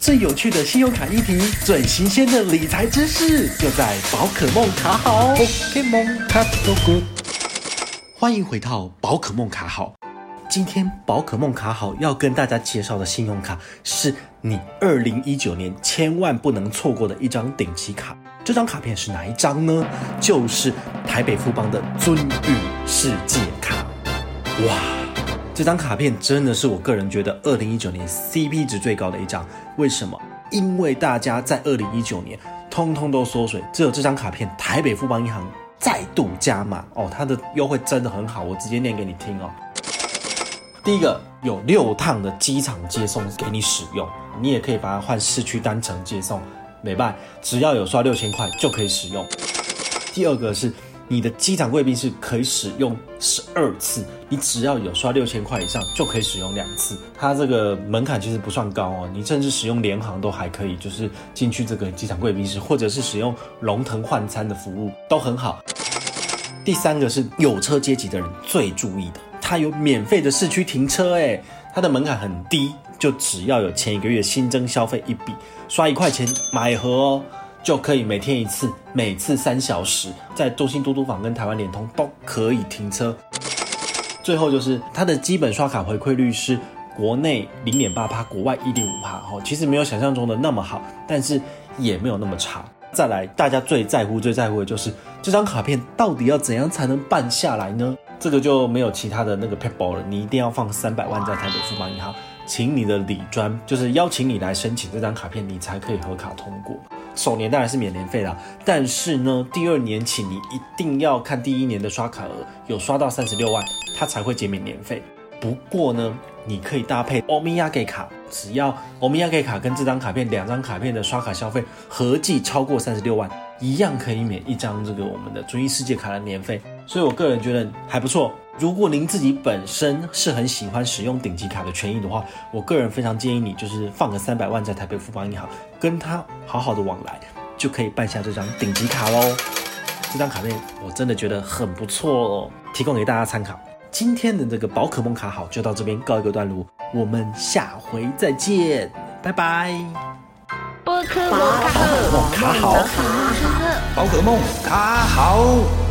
最有趣的信用卡议题，最新鲜的理财知识，就在宝可梦卡好。ok 梦卡欢迎回到宝可梦卡好。今天宝可梦卡好要跟大家介绍的信用卡，是你二零一九年千万不能错过的一张顶级卡。这张卡片是哪一张呢？就是台北富邦的尊誉世界卡。哇！这张卡片真的是我个人觉得二零一九年 CP 值最高的一张。为什么？因为大家在二零一九年通通都缩水，只有这张卡片台北富邦银行再度加码哦，它的优惠真的很好，我直接念给你听哦。第一个有六趟的机场接送给你使用，你也可以把它换市区单程接送，没办，只要有刷六千块就可以使用。第二个是。你的机场贵宾室可以使用十二次，你只要有刷六千块以上就可以使用两次。它这个门槛其实不算高哦，你甚至使用联航都还可以，就是进去这个机场贵宾室，或者是使用龙腾换餐的服务都很好。第三个是有车阶级的人最注意的，它有免费的市区停车，诶，它的门槛很低，就只要有前一个月新增消费一笔，刷一块钱买盒哦。就可以每天一次，每次三小时，在中信嘟嘟房跟台湾联通都可以停车。最后就是它的基本刷卡回馈率是国内零点八趴，国外一点五趴，哦，其实没有想象中的那么好，但是也没有那么差。再来，大家最在乎、最在乎的就是这张卡片到底要怎样才能办下来呢？这个就没有其他的那个撇步了，你一定要放三百万在台北富邦银行，请你的理专就是邀请你来申请这张卡片，你才可以核卡通过。首年当然是免年费啦，但是呢，第二年起你一定要看第一年的刷卡额，有刷到三十六万，它才会减免年费。不过呢，你可以搭配欧米亚给卡，只要欧米亚给卡跟这张卡片两张卡片的刷卡消费合计超过三十六万，一样可以免一张这个我们的追忆世界卡的年费。所以我个人觉得还不错。如果您自己本身是很喜欢使用顶级卡的权益的话，我个人非常建议你就是放个三百万在台北富邦银行，跟他好好的往来，就可以办下这张顶级卡喽。这张卡片我真的觉得很不错哦，提供给大家参考。今天的这个宝可梦卡好就到这边告一个段落，我们下回再见，拜拜。宝可梦卡好，宝可梦卡好，宝可梦卡好。